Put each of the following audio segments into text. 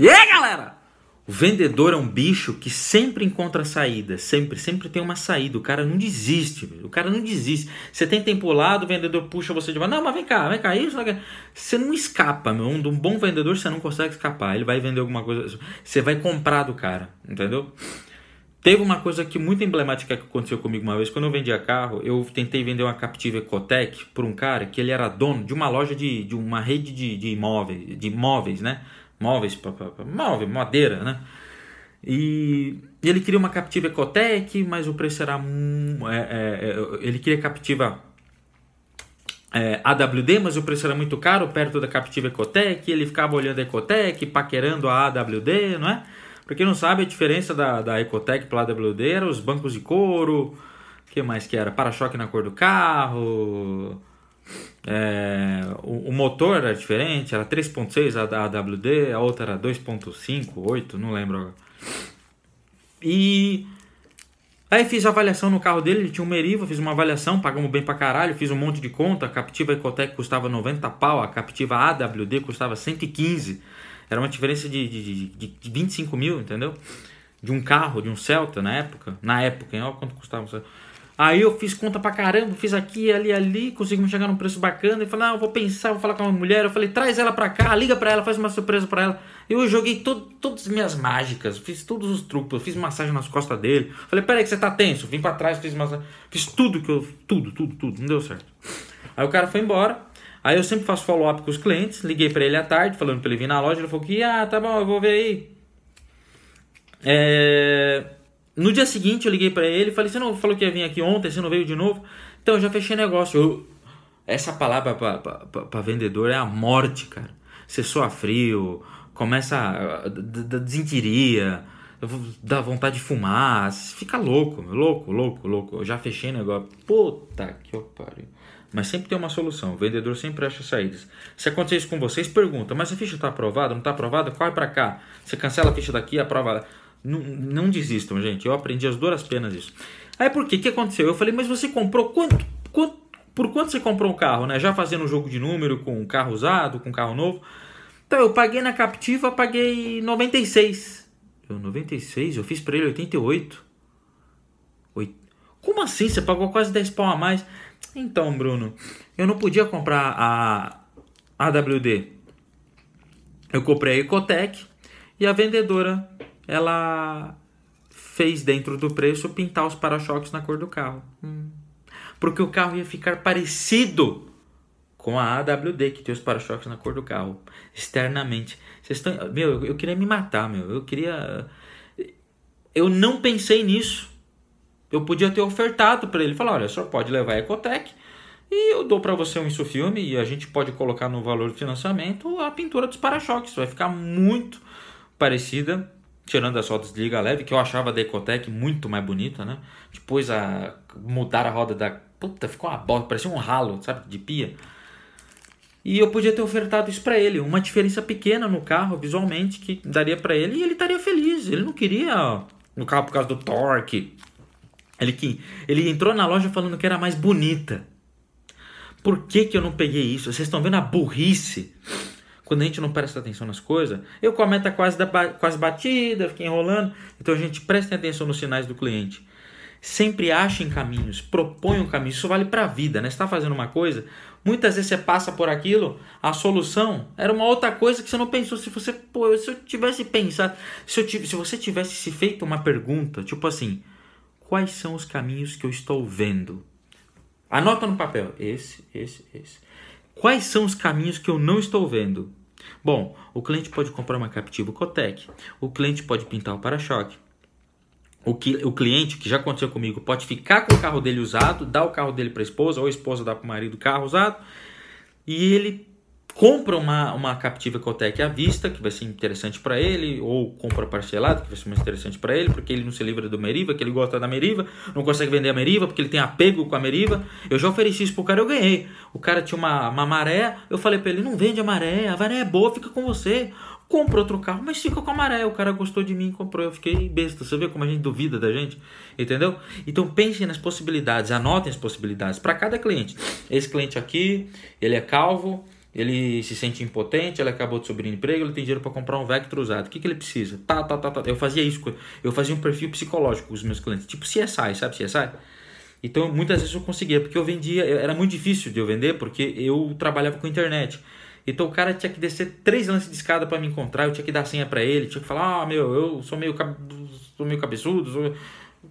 E aí, galera? O vendedor é um bicho que sempre encontra saída, sempre, sempre tem uma saída. O cara não desiste, o cara não desiste. Você tem tempo lado, o vendedor puxa você de volta. Não, mas vem cá, vem cá, isso. Você não escapa, meu. Um, bom vendedor você não consegue escapar. Ele vai vender alguma coisa, você vai comprar do cara, entendeu? Teve uma coisa que muito emblemática que aconteceu comigo uma vez. Quando eu vendia carro, eu tentei vender uma Captiva Ecotec por um cara que ele era dono de uma loja de, de uma rede de, de imóveis, de imóveis, né? Móveis, móvel, madeira, né? E ele queria uma Captiva Ecotec, mas o preço era. É, é, é, ele queria Captiva é, AWD, mas o preço era muito caro, perto da Captiva Ecotec. Ele ficava olhando a Ecotec, paquerando a AWD, não é? Pra quem não sabe, a diferença da, da Ecotec para a AWD era os bancos de couro, o que mais que era? Para-choque na cor do carro, é, o, o, motor era diferente, era 3.6 a AWD, a outra era 2.5, 8, não lembro agora. E aí fiz a avaliação no carro dele, ele tinha um Meriva, fiz uma avaliação, pagamos bem pra caralho, fiz um monte de conta, a Captiva Ecotec custava 90 pau, a Captiva AWD custava 115. Era uma diferença de, de, de, de 25 mil, entendeu? De um carro, de um Celta na época. Na época, hein? Olha quanto custava um Celta. Aí eu fiz conta pra caramba, fiz aqui, ali, ali, conseguimos chegar num preço bacana. E falei, não, eu vou pensar, vou falar com uma mulher. Eu falei, traz ela pra cá, liga pra ela, faz uma surpresa pra ela. Eu joguei todo, todas as minhas mágicas, fiz todos os truques, eu fiz massagem nas costas dele. Falei, peraí que você tá tenso. Vim pra trás, fiz massagem. Fiz tudo que eu. Tudo, tudo, tudo. Não deu certo. Aí o cara foi embora. Aí eu sempre faço follow-up com os clientes. Liguei pra ele à tarde, falando pra ele vir na loja. Ele falou que, ah, tá bom, eu vou ver aí. É no dia seguinte eu liguei para ele falei: Você não falou que ia vir aqui ontem, você não veio de novo? Então eu já fechei negócio. Eu, essa palavra para vendedor é a morte, cara. Você soa frio, começa a, desinteria, dá vontade de fumar, fica louco, louco, louco, louco. Eu já fechei negócio. Puta que eu pariu. Mas sempre tem uma solução. O vendedor sempre acha saídas. Se acontecer isso com vocês, pergunta: Mas a ficha está aprovada? Não está aprovada? Corre para cá. Você cancela a ficha daqui, aprova. Não, não desistam, gente. Eu aprendi as duras penas isso. Aí por quê? O que aconteceu? Eu falei, mas você comprou quanto? quanto por quanto você comprou um carro, né? Já fazendo um jogo de número com carro usado, com carro novo. Então eu paguei na Captiva, paguei 96. Eu 96? Eu fiz para ele 88. Oito. Como assim? Você pagou quase 10 pau a mais? Então, Bruno, eu não podia comprar a AWD. Eu comprei a Ecotec e a vendedora ela fez dentro do preço pintar os para-choques na cor do carro. Hum. Porque o carro ia ficar parecido com a AWD, que tem os para-choques na cor do carro, externamente. Vocês estão, meu, eu queria me matar, meu. Eu queria eu não pensei nisso. Eu podia ter ofertado para ele, falar, olha, só pode levar a Ecotec e eu dou para você um isso filme e a gente pode colocar no valor do financiamento a pintura dos para-choques. Vai ficar muito parecida tirando as rodas de liga leve, que eu achava da Ecotec muito mais bonita, né? Depois a mudar a roda da. Puta, ficou uma bosta, parecia um ralo, sabe? De pia. E eu podia ter ofertado isso para ele, uma diferença pequena no carro, visualmente, que daria para ele e ele estaria feliz. Ele não queria no carro por causa do torque. Ele, que, ele entrou na loja falando que era mais bonita. Por que, que eu não peguei isso? Vocês estão vendo a burrice quando a gente não presta atenção nas coisas, eu com a meta quase, da, quase batida, fiquei enrolando. Então a gente presta atenção nos sinais do cliente. Sempre achem caminhos, proponham caminhos. Isso vale para a vida, né? Você está fazendo uma coisa, muitas vezes você passa por aquilo, a solução era uma outra coisa que você não pensou. Se você, pô, se eu tivesse pensado, se, eu, se você tivesse se feito uma pergunta, tipo assim, quais são os caminhos que eu estou vendo? Anota no papel, esse, esse, esse. Quais são os caminhos que eu não estou vendo? Bom, o cliente pode comprar uma Captiva Cotec, o cliente pode pintar o para-choque. O, que, o cliente, que já aconteceu comigo, pode ficar com o carro dele usado, dar o carro dele para a esposa, ou a esposa dá para o marido o carro usado, e ele compra uma, uma Captiva Ecotec à vista, que vai ser interessante para ele, ou compra parcelado, que vai ser mais interessante para ele, porque ele não se livra do Meriva, que ele gosta da Meriva, não consegue vender a Meriva, porque ele tem apego com a Meriva. Eu já ofereci isso pro cara, eu ganhei. O cara tinha uma, uma maré, eu falei para ele, não vende a maré, a maré é boa, fica com você. Compra outro carro, mas fica com a maré. O cara gostou de mim, comprou. Eu fiquei besta. Você vê como a gente duvida da gente? Entendeu? Então pensem nas possibilidades, anotem as possibilidades para cada cliente. Esse cliente aqui, ele é calvo, ele se sente impotente, ele acabou de subir emprego, ele tem dinheiro para comprar um Vectra usado. O que, que ele precisa? Tá, tá, tá, tá. Eu fazia isso, eu fazia um perfil psicológico com os meus clientes, tipo CSI, sabe CSI? Então, muitas vezes eu conseguia, porque eu vendia, era muito difícil de eu vender, porque eu trabalhava com internet. Então o cara tinha que descer três lances de escada para me encontrar, eu tinha que dar senha para ele, tinha que falar, ah, meu, eu sou meio, sou meio cabeçudo, sou...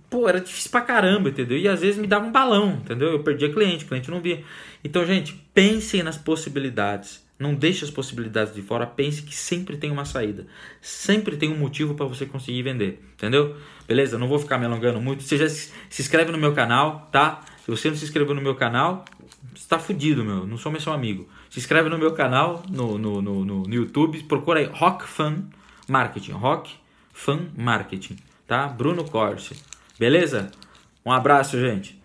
Pô, era difícil pra caramba, entendeu? E às vezes me dava um balão, entendeu? Eu perdia cliente, cliente não via. Então, gente, pensem nas possibilidades. Não deixe as possibilidades de fora, pense que sempre tem uma saída. Sempre tem um motivo para você conseguir vender, entendeu? Beleza? Não vou ficar me alongando muito. Você já se, inscreve no meu canal, tá? Se você não se inscreveu no meu canal, está fudido, meu. Não sou mais seu amigo. Se inscreve no meu canal no, no, no, no, YouTube, procura aí Rock Fan Marketing. Rock Fan Marketing, tá? Bruno Corse. Beleza? Um abraço, gente.